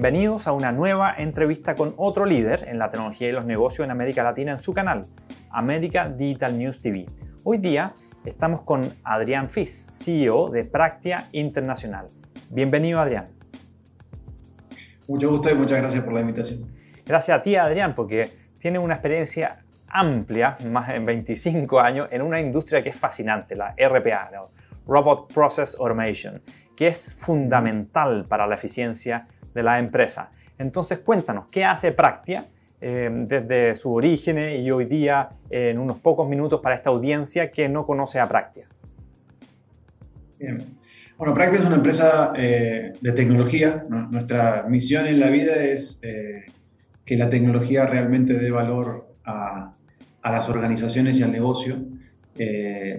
Bienvenidos a una nueva entrevista con otro líder en la tecnología y los negocios en América Latina en su canal, América Digital News TV. Hoy día estamos con Adrián Fis, CEO de Practia Internacional. Bienvenido Adrián. Mucho gusto y muchas gracias por la invitación. Gracias a ti Adrián porque tiene una experiencia amplia, más de 25 años, en una industria que es fascinante, la RPA, Robot Process Automation, que es fundamental para la eficiencia de la empresa. Entonces cuéntanos, ¿qué hace Practia eh, desde su origen y hoy día en unos pocos minutos para esta audiencia que no conoce a Practia? Bien. Bueno, Practia es una empresa eh, de tecnología. Nuestra misión en la vida es eh, que la tecnología realmente dé valor a, las organizaciones y al negocio.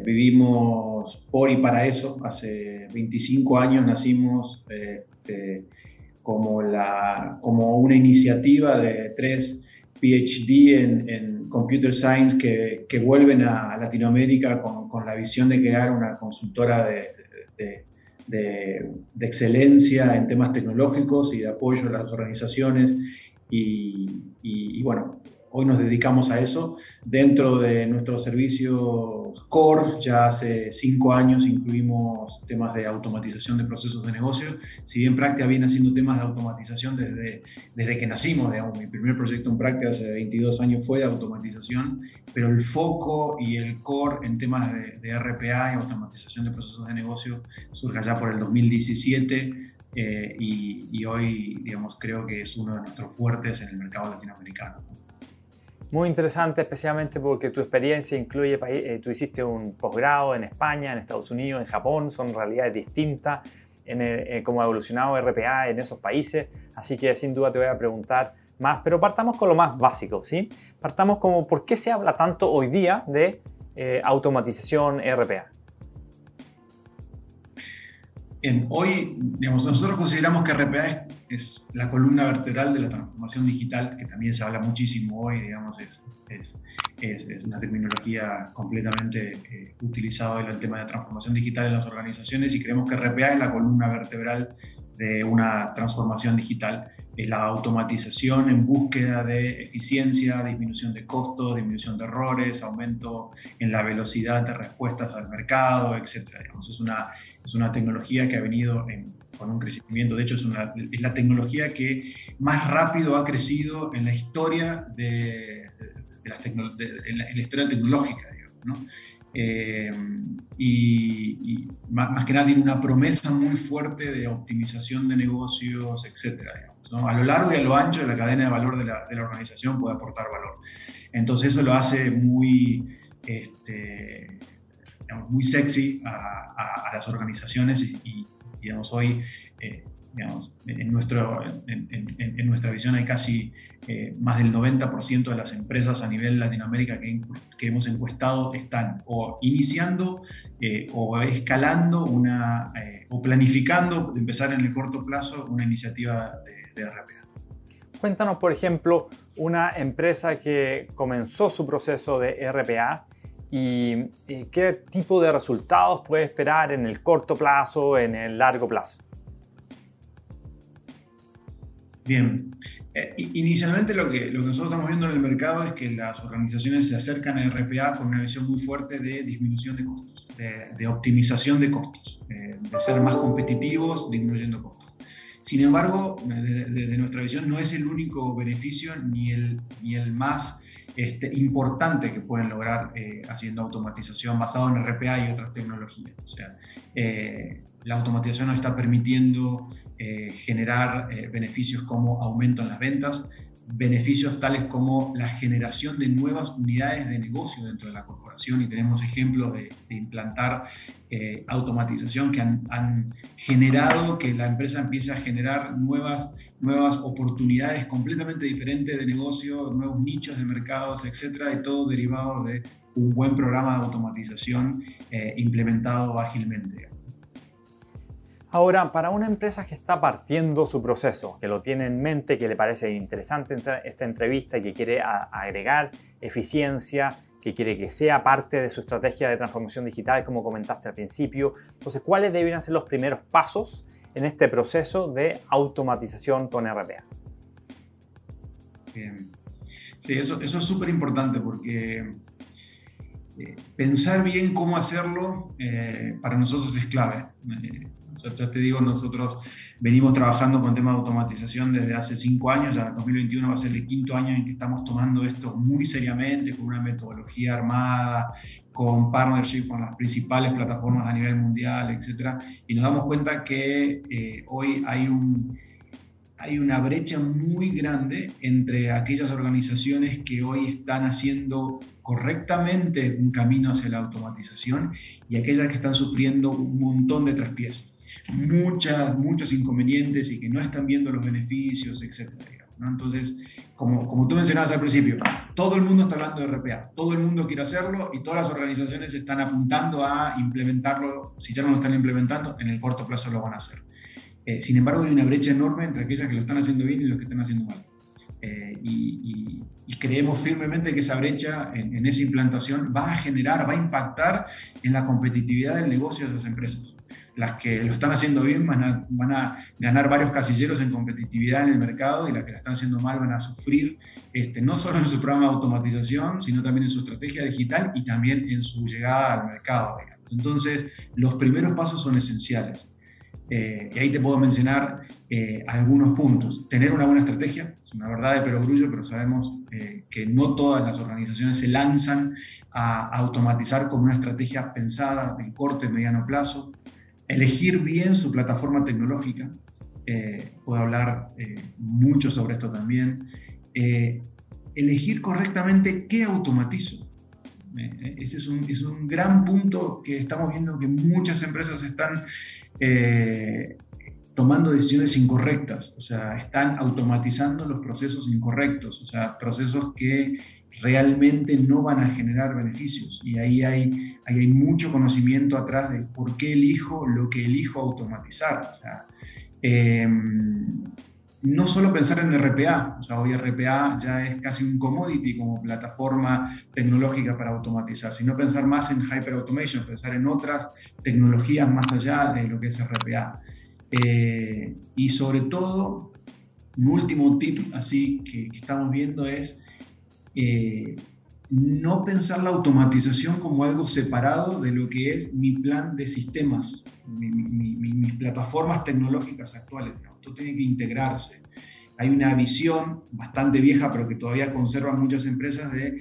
Vivimos por y para eso. Hace 25 años nacimos este, como, la, como una iniciativa de tres PhD en, Computer Science que, que, vuelven a Latinoamérica con, con, la visión de crear una consultora de, de, de, excelencia en temas tecnológicos y de apoyo a las organizaciones. Y, y bueno, Hoy nos dedicamos a eso. Dentro de nuestros servicios core, ya hace cinco años incluimos temas de automatización de procesos de negocio. Si bien Práctica viene haciendo temas de automatización desde, desde que nacimos, digamos, mi primer proyecto en Práctica hace 22 años fue de automatización, pero el foco y el core en temas de, de RPA y automatización de procesos de negocio surge ya por el 2017 eh, y, y, hoy, digamos, creo que es uno de nuestros fuertes en el mercado latinoamericano. Muy interesante, especialmente porque tu experiencia incluye, eh, tú hiciste un posgrado en España, en Estados Unidos, en Japón, son realidades distintas en eh, cómo ha evolucionado RPA en esos países, así que sin duda te voy a preguntar más, pero partamos con lo más básico, ¿sí? Partamos como por qué se habla tanto hoy día de eh, automatización RPA. Bien, hoy, digamos, nosotros consideramos que RPA es, es, la columna vertebral de la transformación digital, que también se habla muchísimo hoy, digamos, es, es, es una terminología completamente eh, utilizada en el tema de transformación digital en las organizaciones y creemos que RPA es la columna vertebral de una transformación digital, es la automatización en búsqueda de eficiencia, disminución de costos, disminución de errores, aumento en la velocidad de respuestas al mercado, etc. Digamos, es, una, es una tecnología que ha venido en, con un crecimiento, de hecho es, una, es, la tecnología que más rápido ha crecido en la historia de, de, las de en, la, en la, historia tecnológica, digamos, ¿no? Eh, y, y más, más, que nada tiene una promesa muy fuerte de optimización de negocios, etc. ¿no? A lo largo y a lo ancho de la cadena de valor de la, de la organización puede aportar valor. Entonces eso lo hace muy, este, digamos, muy sexy a, a, a, las organizaciones y, y digamos, hoy eh, digamos, en, nuestro, en, en, en, nuestra visión hay casi eh, más del 90% de las empresas a nivel Latinoamérica que, que hemos encuestado están o iniciando eh, o escalando una, eh, o planificando empezar en el corto plazo una iniciativa de, de RPA. Cuéntanos, por ejemplo, una empresa que comenzó su proceso de RPA y, y qué tipo de resultados puede esperar en el corto plazo, en el largo plazo. Bien, eh, inicialmente lo que, lo que nosotros estamos viendo en el mercado es que las organizaciones se acercan a RPA con una visión muy fuerte de disminución de costos, de, de optimización de costos, eh, de ser más competitivos disminuyendo costos. Sin embargo, desde, nuestra visión no es el único beneficio ni el, ni el más este, importante que pueden lograr eh, haciendo automatización basado en RPA y otras tecnologías. O sea, la automatización nos está permitiendo eh, generar eh, beneficios como aumento en las ventas, beneficios tales como la generación de nuevas unidades de negocio dentro de la corporación y tenemos ejemplos de, implantar eh, automatización que han, generado que la empresa empiece a generar nuevas, nuevas oportunidades completamente diferentes de negocio, nuevos nichos de mercados, etcétera, y todo derivado de un buen programa de automatización implementado ágilmente. Ahora, para una empresa que está partiendo su proceso, que lo tiene en mente, que le parece interesante esta entrevista y que quiere agregar eficiencia, que quiere que sea parte de su estrategia de transformación digital, como comentaste al principio, entonces, ¿cuáles deberían ser los primeros pasos en este proceso de automatización con RPA? Sí, eso, eso es súper importante porque eh, pensar bien cómo hacerlo eh, para nosotros es clave. Eh, ya te digo, nosotros venimos trabajando con temas de automatización desde hace cinco años, ya 2021 va a ser el quinto año en que estamos tomando esto muy seriamente, con una metodología armada, con partnership con las principales plataformas a nivel mundial, etc. Y nos damos cuenta que hoy hay un hay una brecha muy grande entre aquellas organizaciones que hoy están haciendo correctamente un camino hacia la automatización y aquellas que están sufriendo un montón de traspiés, muchas, muchos inconvenientes y que no están viendo los beneficios, etc. Entonces, como, como tú mencionabas al principio, todo el mundo está hablando de RPA, todo el mundo quiere hacerlo y todas las organizaciones están apuntando a implementarlo, si ya no lo están implementando, en el corto plazo lo van a hacer. Eh, sin embargo, hay una brecha enorme entre aquellas que lo están haciendo bien y los que están haciendo mal. Eh, y, creemos firmemente que esa brecha en, esa implantación va a generar, va a impactar en la competitividad del negocio de esas empresas. Las que lo están haciendo bien van a, van a ganar varios casilleros en competitividad en el mercado y las que lo están haciendo mal van a sufrir este, no solo en su programa de automatización, sino también en su estrategia digital y también en su llegada al mercado. Entonces, los primeros pasos son esenciales. Eh, y ahí te puedo mencionar eh, algunos puntos. Tener una buena estrategia, es una verdad de perogrullo, pero sabemos eh, que no todas las organizaciones se lanzan a automatizar con una estrategia pensada de corto y mediano plazo. Elegir bien su plataforma tecnológica, puedo hablar mucho sobre esto también. elegir correctamente qué automatizo. Ese es un, es un, gran punto que estamos viendo que muchas empresas están eh, tomando decisiones incorrectas, o sea, están automatizando los procesos incorrectos, o sea, procesos que realmente no van a generar beneficios. Y ahí hay, ahí hay mucho conocimiento atrás de por qué elijo lo que elijo automatizar. O sea, em, no solo pensar en RPA, o sea, hoy RPA ya es casi un commodity como plataforma tecnológica para automatizar, sino pensar más en Hyper Automation, pensar en otras tecnologías más allá de lo que es RPA. Eh, y sobre todo, un último tip así que, estamos viendo es eh, no pensar la automatización como algo separado de lo que es mi plan de sistemas, mis plataformas tecnológicas actuales esto tiene que integrarse. Hay una visión bastante vieja, pero que todavía conservan muchas empresas de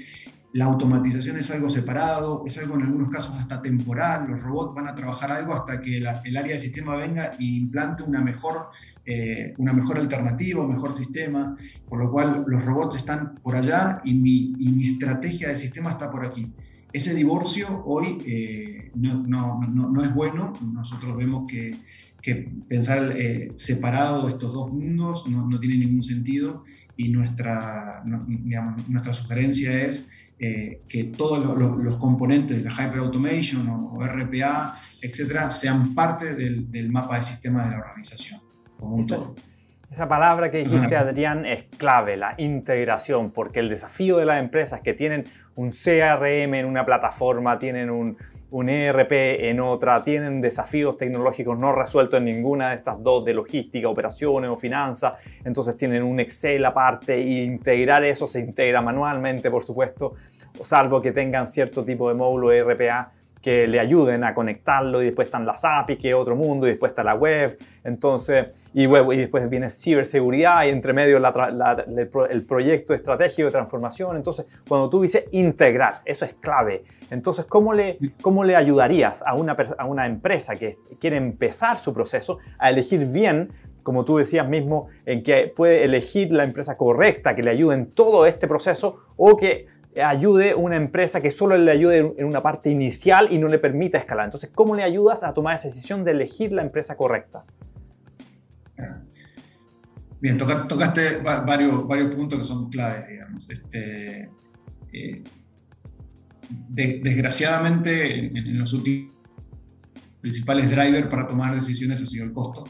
la automatización es algo separado, es algo en algunos casos hasta temporal, los robots van a trabajar algo hasta que el área de sistema venga e implante una mejor, eh, una mejor alternativa, un mejor sistema, por lo cual los robots están por allá y mi, y mi estrategia de sistema está por aquí. Ese divorcio hoy eh, no, no, no, no, es bueno, nosotros vemos que que pensar eh, separado estos dos mundos no, no, tiene ningún sentido y nuestra, nuestra sugerencia es eh, que todos los, componentes de la Hyper Automation o, RPA, etcétera, sean parte del, del, mapa de sistemas de la organización, como un todo. Esa palabra que dijiste, Adrián, es clave, la integración, porque el desafío de las empresas que tienen un CRM en una plataforma, tienen un, un ERP en otra, tienen desafíos tecnológicos no resueltos en ninguna de estas dos, de logística, operaciones o finanzas, entonces tienen un Excel aparte e integrar eso se integra manualmente, por supuesto, salvo que tengan cierto tipo de módulo ERPA que le ayuden a conectarlo y después están las APIs, que otro mundo, y después está la web, entonces, y, y después viene ciberseguridad y entre medio el, proyecto estratégico de transformación, entonces cuando tú dices integrar, eso es clave, entonces ¿cómo le, cómo le ayudarías a una, a una empresa que quiere empezar su proceso a elegir bien como tú decías mismo, en que puede elegir la empresa correcta que le ayude en todo este proceso o que ayude una empresa que solo le ayude en una parte inicial y no le permita escalar. Entonces, ¿cómo le ayudas a tomar esa decisión de elegir la empresa correcta? Bien, tocaste varios, varios puntos que son claves, digamos. Este, eh, desgraciadamente, en, en, los últimos principales drivers para tomar decisiones ha sido el costo.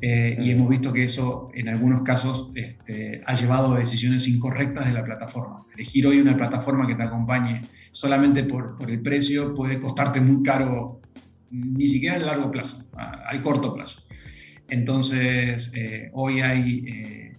Eh, y hemos visto que eso en algunos casos este, ha llevado a decisiones incorrectas de la plataforma. Elegir hoy una plataforma que te acompañe solamente por, por el precio puede costarte muy caro, ni siquiera a largo plazo, al corto plazo. Entonces, hoy hay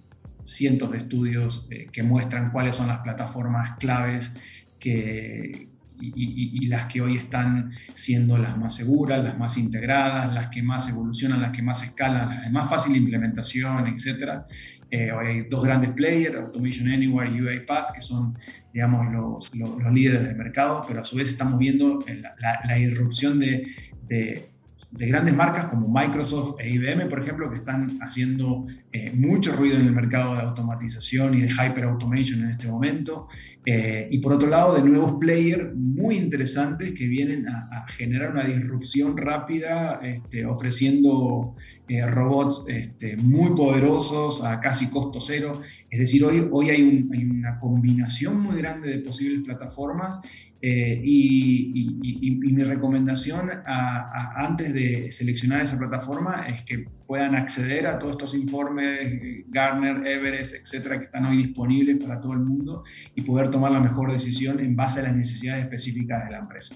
cientos de estudios que muestran cuáles son las plataformas claves que, y, las que hoy están siendo las más seguras, las más integradas, las que más evolucionan, las que más escalan, las de más fácil implementación, etc. Eh, hoy hay dos grandes players, Automation Anywhere y UiPath, que son, digamos, los, los, líderes del mercado, pero a su vez estamos viendo la, la, irrupción de, de de grandes marcas como Microsoft e IBM, por ejemplo, que están haciendo eh, mucho ruido en el mercado de automatización y de hyper automation en este momento. Eh, y por otro lado, de nuevos players muy interesantes que vienen a, generar una disrupción rápida, este, ofreciendo eh, robots este, muy poderosos a casi costo cero. Es decir, hoy, hoy hay, una combinación muy grande de posibles plataformas eh, y, mi recomendación antes de seleccionar esa plataforma es que puedan acceder a todos estos informes, Garner, Everest, etcétera, que están hoy disponibles para todo el mundo y poder tomar la mejor decisión en base a las necesidades específicas de la empresa.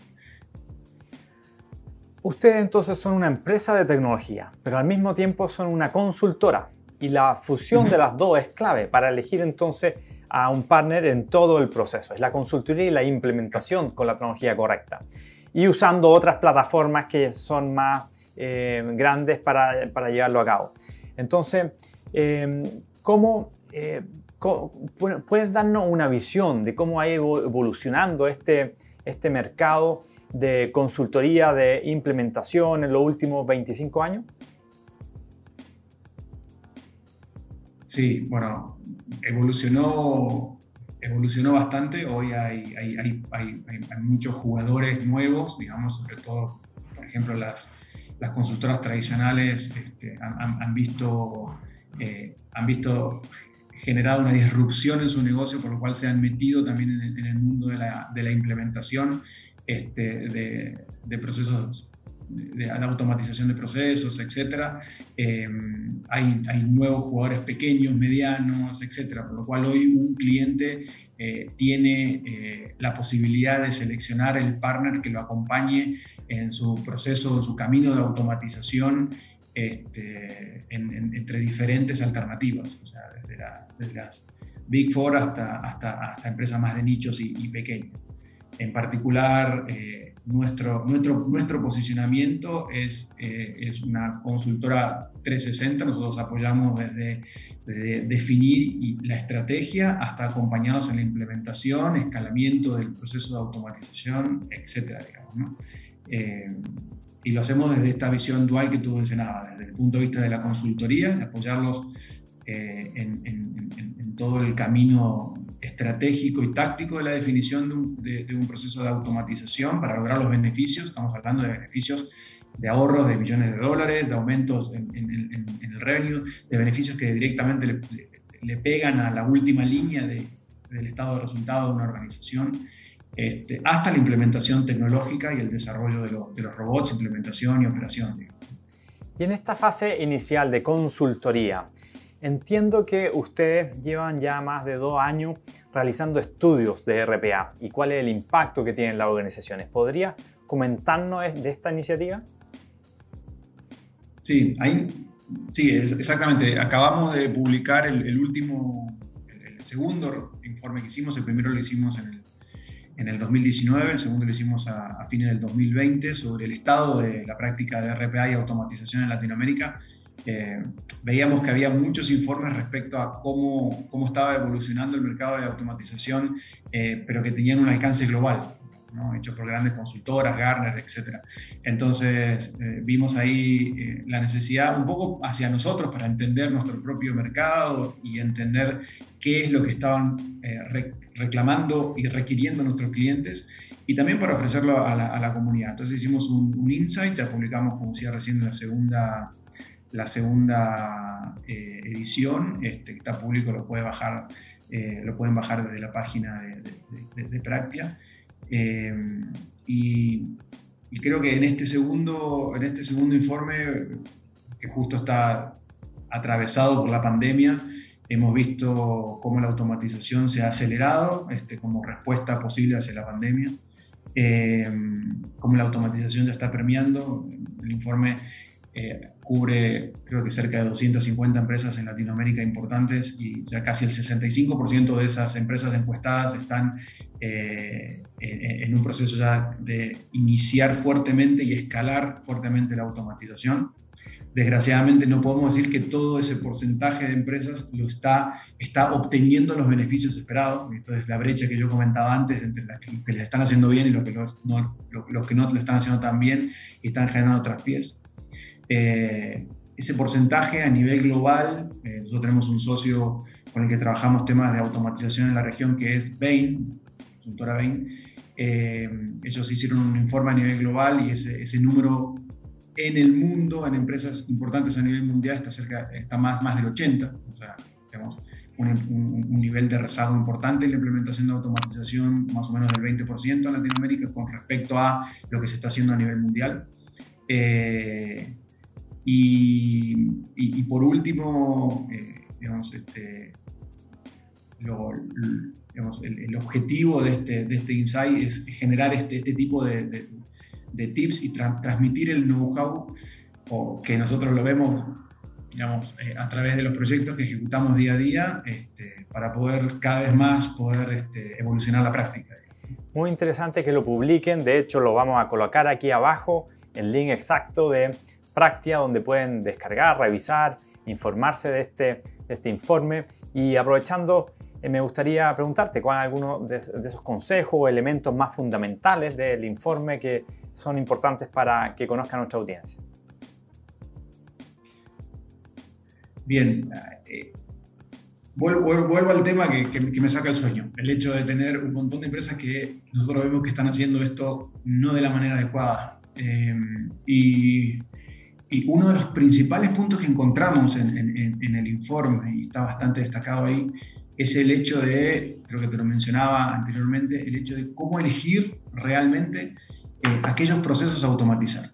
Ustedes entonces son una empresa de tecnología, pero al mismo tiempo son una consultora y la fusión de las dos es clave para elegir entonces a un partner en todo el proceso. Es la consultoría y la implementación con la tecnología correcta. Y usando otras plataformas que son más eh, grandes para, para, llevarlo a cabo. Entonces, em, ¿cómo, eh, puedes darnos una visión de cómo ha ido evolucionando este, este mercado de consultoría, de implementación en los últimos 25 años? Sí, bueno, evolucionó, evolucionó bastante. Hoy hay, hay, muchos jugadores nuevos, digamos, sobre todo, por ejemplo, las, las consultoras tradicionales este, han, visto, eh, han visto generado una disrupción en su negocio, por lo cual se han metido también en, el mundo de la, implementación este, de, de procesos de, automatización de procesos, etc. Em, hay, hay, nuevos jugadores pequeños, medianos, etc. Por lo cual hoy un cliente eh, tiene eh, la posibilidad de seleccionar el partner que lo acompañe en su proceso, en su camino de automatización este, entre diferentes alternativas, o sea, desde, las Big Four hasta, hasta, hasta empresas más de nichos y, y pequeños. En particular, eh, nuestro, nuestro, nuestro posicionamiento es, eh, es una consultora 360. Nosotros apoyamos desde, definir la estrategia hasta acompañarnos en la implementación, escalamiento del proceso de automatización, etcétera, eh, y lo hacemos desde esta visión dual que tú mencionabas, desde el punto de vista de la consultoría, de apoyarlos en, en, todo el camino estratégico y táctico de la definición de un, proceso de automatización para lograr los beneficios. Estamos hablando de beneficios de ahorros de millones de dólares, de aumentos en, el revenue, de beneficios que directamente le, pegan a la última línea del estado de resultado de una organización, este, hasta la implementación tecnológica y el desarrollo de, los robots, implementación y operación. Y en esta fase inicial de consultoría, Entiendo que ustedes llevan ya más de dos años realizando estudios de RPA y cuál es el impacto que tienen las organizaciones. ¿Podría comentarnos de esta iniciativa? Sí, sí, exactamente. Acabamos de publicar el, último, el, segundo informe que hicimos. El primero lo hicimos en el, 2019, el segundo lo hicimos a, a fines del 2020 sobre el estado de la práctica de RPA y automatización en Latinoamérica. Eh, veíamos que había muchos informes respecto a cómo, cómo estaba evolucionando el mercado de automatización, eh, pero que tenían un alcance global, ¿no? hecho por grandes consultoras, Garner, etc. Entonces eh, vimos ahí la necesidad un poco hacia nosotros para entender nuestro propio mercado y entender qué es lo que estaban reclamando y requiriendo nuestros clientes y también para ofrecerlo a la, comunidad. Entonces hicimos un, un, insight, ya publicamos, como decía recién, la segunda la segunda eh, edición, este, que está público, lo, puede bajar, eh, lo pueden bajar desde la página de, de, Practia. Eh, y, creo que en este, segundo, en este segundo informe, que justo está atravesado por la pandemia, hemos visto cómo la automatización se ha acelerado este, como respuesta posible hacia la pandemia, cómo la automatización ya está permeando. El informe eh, cubre creo que cerca de 250 empresas en Latinoamérica importantes y ya casi el 65% de esas empresas encuestadas están eh, en, un proceso ya de iniciar fuertemente y escalar fuertemente la automatización. Desgraciadamente no podemos decir que todo ese porcentaje de empresas lo está, está obteniendo los beneficios esperados. Esto es la brecha que yo comentaba antes entre los que les están haciendo bien y los que no, los que no lo están haciendo tan bien y están generando traspiés. Eh, ese porcentaje a nivel global, eh, nosotros tenemos un socio con el que trabajamos temas de automatización en la región que es Bain, consultora Bain. Eh, ellos hicieron un informe a nivel global y ese, ese número en el mundo, en empresas importantes a nivel mundial, está, cerca, está más, más del 80. O sea, tenemos un, nivel de rezago importante en la implementación de automatización, más o menos del 20% en Latinoamérica con respecto a lo que se está haciendo a nivel mundial. Eh, y, por último, eh, este, el, objetivo de este, de este insight es generar este, este tipo de, de tips y transmitir el know-how que nosotros lo vemos digamos, eh, a través de los proyectos que ejecutamos día a día este, para poder cada vez más poder este, evolucionar la práctica. Muy interesante que lo publiquen, de hecho lo vamos a colocar aquí abajo, el link exacto de Practia donde pueden descargar, revisar, informarse de este, este informe y aprovechando eh, me gustaría preguntarte cuál es alguno de, esos consejos o elementos más fundamentales del informe que son importantes para que conozca nuestra audiencia. Bien, eh, vuelvo, al tema que, me saca el sueño, el hecho de tener un montón de empresas que nosotros vemos que están haciendo esto no de la manera adecuada. Eh, y, uno de los principales puntos que encontramos en, en el informe, y está bastante destacado ahí, es el hecho de, creo que te lo mencionaba anteriormente, el hecho de cómo elegir realmente eh, aquellos procesos a automatizar.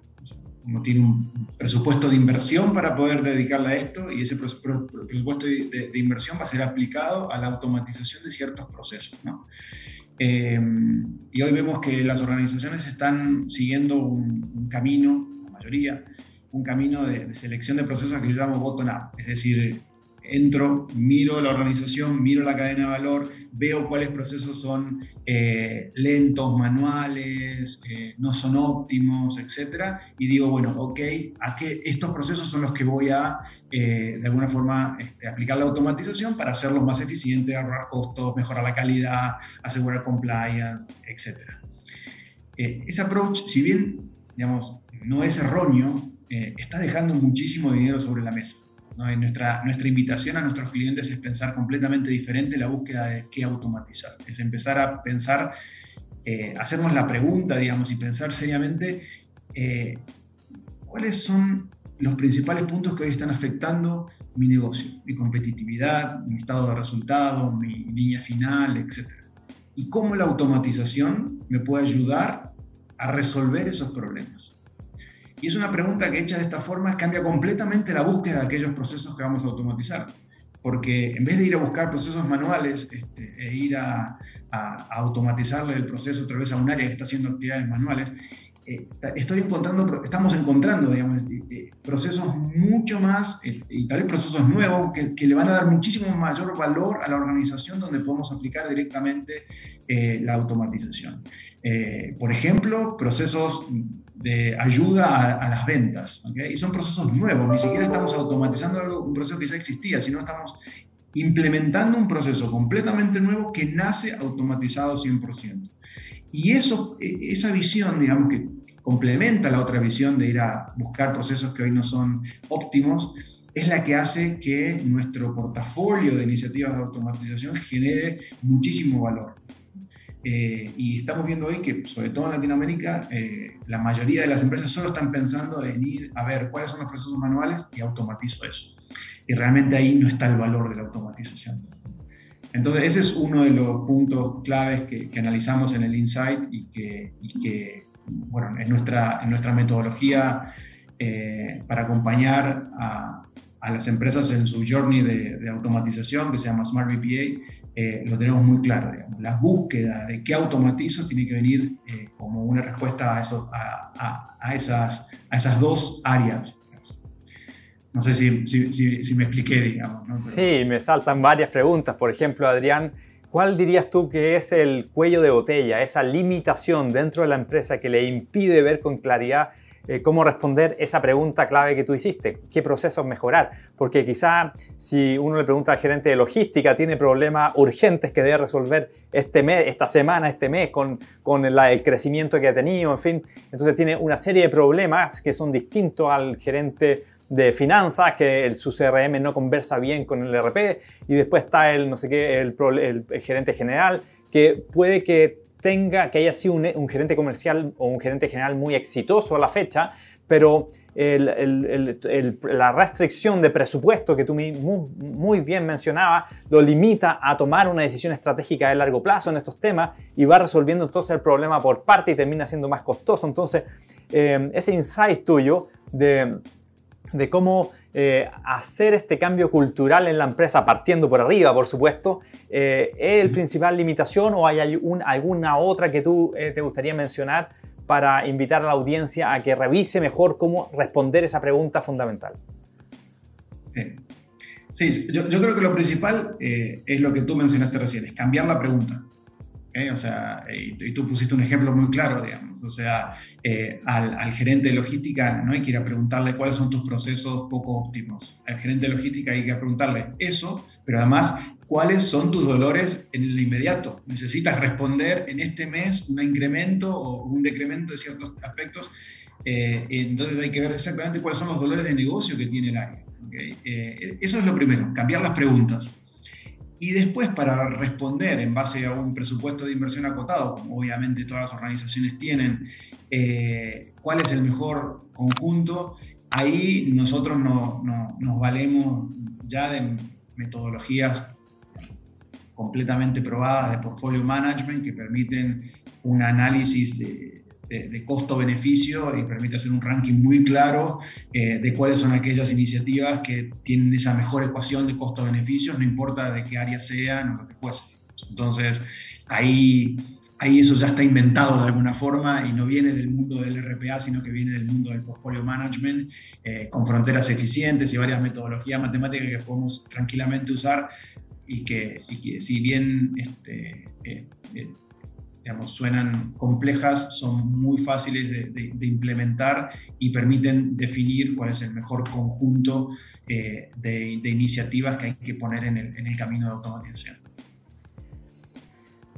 Uno tiene un presupuesto de inversión para poder dedicarle a esto y ese presupuesto de, inversión va a ser aplicado a la automatización de ciertos procesos. Eh, y hoy vemos que las organizaciones están siguiendo un, camino, la mayoría, un camino de, selección de procesos que yo llamo bottom-up, es decir, entro, miro la organización, miro la cadena de valor, veo cuáles procesos son eh, lentos, manuales, eh, no son óptimos, etc. Y digo, bueno, ok, ¿a qué estos procesos son los que voy a, eh, de alguna forma, este, aplicar la automatización para hacerlos más eficientes, ahorrar costos, mejorar la calidad, asegurar compliance, etc. ese approach, si bien, digamos, no es erróneo, está dejando muchísimo dinero sobre la mesa. Nuestra, nuestra invitación a nuestros clientes es pensar completamente diferente la búsqueda de qué automatizar. Es empezar a pensar, eh, hacernos la pregunta, digamos, y pensar seriamente eh, cuáles son los principales puntos que hoy están afectando mi negocio, mi competitividad, mi estado de resultado, mi línea final, etc. Y cómo la automatización me puede ayudar a resolver esos problemas. Y es una pregunta que hecha de esta forma cambia completamente la búsqueda de aquellos procesos que vamos a automatizar. Porque en vez de ir a buscar procesos manuales este, e ir a, automatizarle el proceso a través a un área que está haciendo actividades manuales, eh, estoy encontrando, estamos encontrando digamos, eh, eh, procesos mucho más, y tal vez procesos nuevos, que, le van a dar muchísimo mayor valor a la organización donde podemos aplicar directamente la automatización. por ejemplo, procesos de ayuda a, las ventas. Y son procesos nuevos, ni siquiera estamos automatizando algo, un proceso que ya existía, sino estamos implementando un proceso completamente nuevo que nace automatizado 100%. Y eso, e, esa visión, digamos, que complementa la otra visión de ir a buscar procesos que hoy no son óptimos, es la que hace que nuestro portafolio de iniciativas de automatización genere muchísimo valor. Eh, y estamos viendo hoy que, sobre todo en Latinoamérica, eh, la mayoría de las empresas solo están pensando en ir a ver cuáles son los procesos manuales y automatizo eso. Y realmente ahí no está el valor de la automatización. Entonces, ese es uno de los puntos claves que, analizamos en el Insight y que, que bueno, en nuestra, en nuestra metodología eh, para acompañar a, a, las empresas en su journey de, de automatización, que se llama Smart BPA, eh, lo tenemos muy claro. Digamos. La búsqueda de qué automatizo tiene que venir eh, como una respuesta a, eso, a, a, esas, a esas dos áreas. No sé si, si, me expliqué, digamos. Sí, me saltan varias preguntas. Por ejemplo, Adrián, ¿cuál dirías tú que es el cuello de botella, esa limitación dentro de la empresa que le impide ver con claridad eh, cómo responder esa pregunta clave que tú hiciste, qué procesos mejorar, porque quizá si uno le pregunta al gerente de logística, tiene problemas urgentes que debe resolver este mes, esta semana, este mes, con, con el crecimiento que ha tenido, en fin, entonces tiene una serie de problemas que son distintos al gerente de finanzas, que el, su CRM no conversa bien con el RP, y después está el, no sé qué, el, el gerente general, que puede que tenga, que haya sido un, gerente comercial o un gerente general muy exitoso a la fecha, pero la restricción de presupuesto que tú muy, bien mencionabas lo limita a tomar una decisión estratégica de largo plazo en estos temas y va resolviendo entonces el problema por parte y termina siendo más costoso. Entonces, eh, ese insight tuyo de de cómo eh, hacer este cambio cultural en la empresa, partiendo por arriba, por supuesto, eh, ¿es el principal limitación o hay alguna otra que tú eh, te gustaría mencionar para invitar a la audiencia a que revise mejor cómo responder esa pregunta fundamental? Sí, yo, yo creo que lo principal es lo que tú mencionaste recién, es cambiar la pregunta. O sea, y, tú pusiste un ejemplo muy claro, digamos. O sea, eh, al, gerente de logística no hay que ir a preguntarle cuáles son tus procesos poco óptimos. Al gerente de logística hay que preguntarle eso, pero además, cuáles son tus dolores en el inmediato. Necesitas responder en este mes un incremento o un decremento de ciertos aspectos. Eh, entonces hay que ver exactamente cuáles son los dolores de negocio que tiene el área. Eh, eso es lo primero, cambiar las preguntas. Y después, para responder en base a un presupuesto de inversión acotado, como obviamente todas las organizaciones tienen, eh, cuál es el mejor conjunto, ahí nosotros no, nos valemos ya de metodologías completamente probadas de portfolio management que permiten un análisis de, de, costo-beneficio y permite hacer un ranking muy claro eh, de cuáles son aquellas iniciativas que tienen esa mejor ecuación de costo-beneficio, no importa de qué área sean o lo que fuese. Entonces, ahí, ahí eso ya está inventado de alguna forma y no viene del mundo del RPA, sino que viene del mundo del portfolio management, eh, con fronteras eficientes y varias metodologías matemáticas que podemos tranquilamente usar y que, y que si bien este, eh, digamos, suenan complejas, son muy fáciles de, implementar y permiten definir cuál es el mejor conjunto eh, de, iniciativas que hay que poner en el, en el camino de automatización.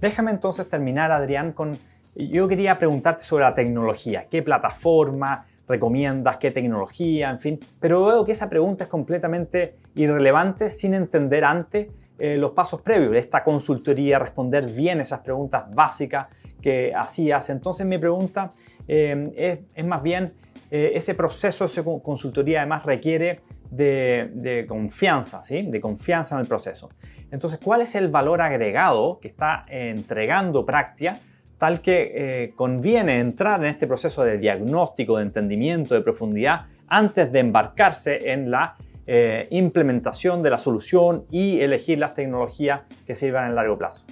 Déjame entonces terminar, Adrián, con... Yo quería preguntarte sobre la tecnología. ¿Qué plataforma recomiendas? ¿Qué tecnología? En fin. Pero veo que esa pregunta es completamente irrelevante sin entender antes eh, los pasos previos, esta consultoría, responder bien esas preguntas básicas que hacías. Entonces mi pregunta eh, es, más bien, eh, ese proceso, esa consultoría además requiere de, confianza, ¿sí? de confianza en el proceso. Entonces, ¿cuál es el valor agregado que está entregando Practia? tal que conviene entrar en este proceso de diagnóstico, de entendimiento, de profundidad, antes de embarcarse en la eh, implementación de la solución y elegir las tecnologías que sirvan en largo plazo.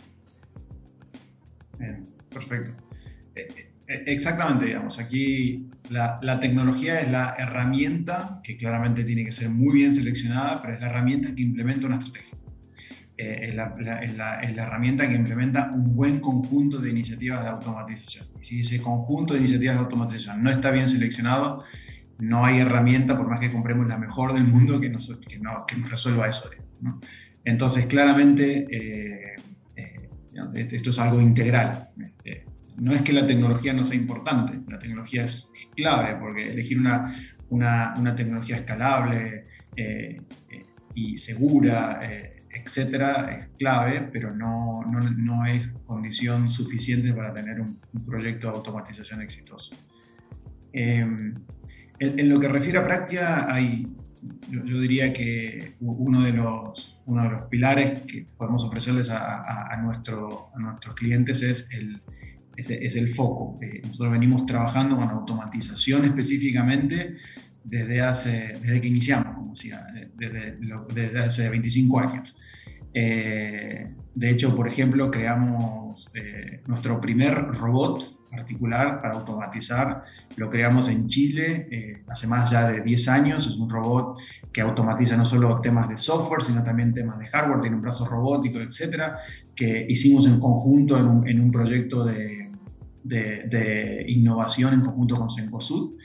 Perfecto. Eh, eh, exactamente, digamos, aquí la, tecnología es la herramienta que claramente tiene que ser muy bien seleccionada, pero es la herramienta que implementa una estrategia. es, la, es, la, es, la, herramienta que implementa un buen conjunto de iniciativas de automatización. Y si ese conjunto de iniciativas de automatización no está bien seleccionado, no hay herramienta, por más que compremos la mejor del mundo, que nos, que no, que nos resuelva eso. Entonces, claramente, eh, eh, esto es algo integral. Este, no es que la tecnología no sea importante, la tecnología es, clave, porque elegir una, una, una tecnología escalable eh, y segura, etcétera, es clave, pero no, no, no, es condición suficiente para tener un, proyecto de automatización exitoso. En, lo que refiere a Practia, hay, yo, diría que uno de, los, uno de los pilares que podemos ofrecerles a, a, nuestro, a nuestros clientes es el, es, el foco. Eh, nosotros venimos trabajando con automatización específicamente desde, hace, desde que iniciamos, como decía, desde, desde hace 25 años. Eh, de hecho, por ejemplo, creamos eh, nuestro primer robot particular para automatizar. Lo creamos en Chile eh, hace más ya de 10 años. Es un robot que automatiza no solo temas de software, sino también temas de hardware, tiene un brazo robótico, etcétera, que hicimos en conjunto en un, proyecto de, de, innovación en conjunto con Sencosud,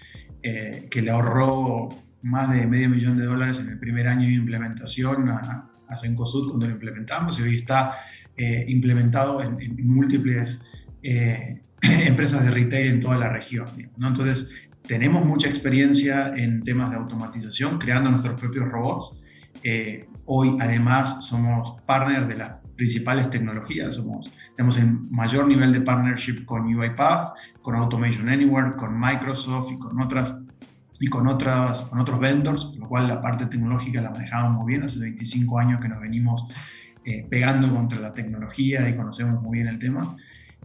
eh, que le ahorró más de medio millón de dólares en el primer año de implementación a, a Sencosud cuando lo implementamos y hoy está eh, implementado en, múltiples eh, empresas de retail en toda la región. ¿no? Entonces, tenemos mucha experiencia en temas de automatización, creando nuestros propios robots. Eh, hoy, además, somos partners de las principales tecnologías. Somos, tenemos el mayor nivel de partnership con UiPath, con Automation Anywhere, con Microsoft y con otras y con, otras, con otros vendors, lo cual la parte tecnológica la manejamos muy bien. Hace 25 años que nos venimos eh, pegando contra la tecnología y conocemos muy bien el tema.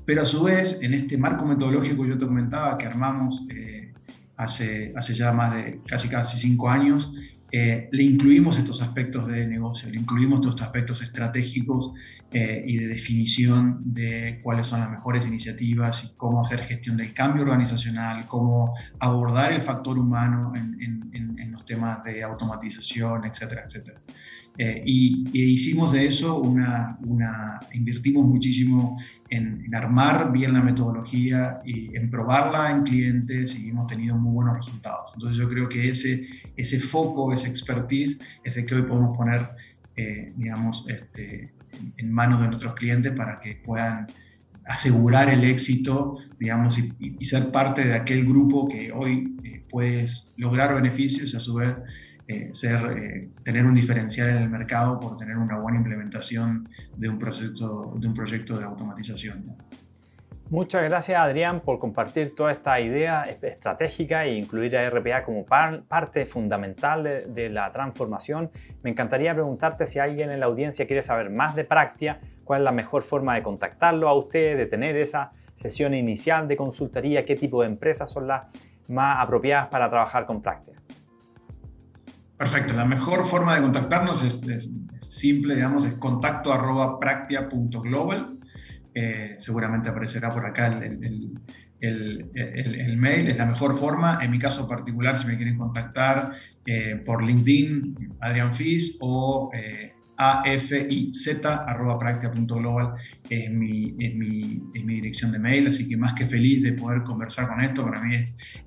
Pero a su vez, en este marco metodológico que yo te comentaba, que armamos eh, hace, hace ya más de casi casi cinco años, eh, le incluimos estos aspectos de negocio, le incluimos estos aspectos estratégicos y de definición de cuáles son las mejores iniciativas y cómo hacer gestión del cambio organizacional, cómo abordar el factor humano en, en, en los temas de automatización, etcétera, etcétera. Eh, y, hicimos de eso una, una invertimos muchísimo en, armar bien la metodología y en probarla en clientes y hemos tenido muy buenos resultados. Entonces yo creo que ese, ese foco, ese expertise es el que hoy podemos poner, eh, digamos, este, en, manos de nuestros clientes para que puedan asegurar el éxito, digamos, y, ser parte de aquel grupo que hoy eh, puedes lograr beneficios y a su vez eh, ser, eh, tener un diferencial en el mercado por tener una buena implementación de un, proceso, de un proyecto de automatización. Muchas gracias Adrián por compartir toda esta idea estratégica e incluir a RPA como parte fundamental de, la transformación. Me encantaría preguntarte si alguien en la audiencia quiere saber más de Practia, cuál es la mejor forma de contactarlo a usted, de tener esa sesión inicial de consultoría, qué tipo de empresas son las más apropiadas para trabajar con Practia. Perfecto, la mejor forma de contactarnos es, simple, digamos, es contacto. Eh, seguramente aparecerá por acá el, el, mail, es la mejor forma. En mi caso particular, si me quieren contactar eh, por LinkedIn, Adrián Fis o eh, afiz.global es mi, es, mi, es mi dirección de mail, así que más que feliz de poder conversar con esto. Para mí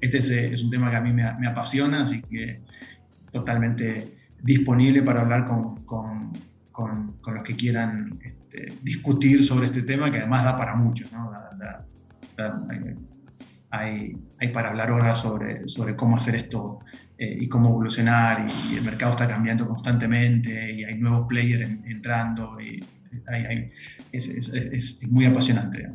este es, un tema que a mí me, me apasiona, así que totalmente disponible para hablar con, con, con, los que quieran este, discutir sobre este tema, que además da para mucho. ¿no? hay, hay, para hablar horas sobre, sobre cómo hacer esto eh, y cómo evolucionar, y, el mercado está cambiando constantemente, y hay nuevos players entrando, y hay, es, es, es, muy apasionante.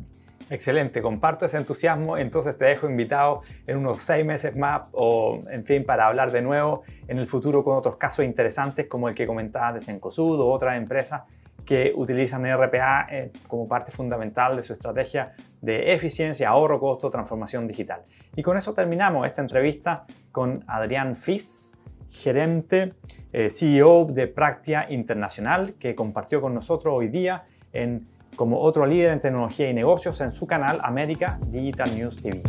Excelente, comparto ese entusiasmo, entonces te dejo invitado en unos seis meses más o en fin para hablar de nuevo en el futuro con otros casos interesantes como el que comentaba de Sencosud o otras empresas que utilizan RPA eh, como parte fundamental de su estrategia de eficiencia, ahorro, costo, transformación digital. Y con eso terminamos esta entrevista con Adrián Fis, gerente, eh, CEO de Practia Internacional, que compartió con nosotros hoy día en como otro líder en tecnología y negocios en su canal América Digital News TV.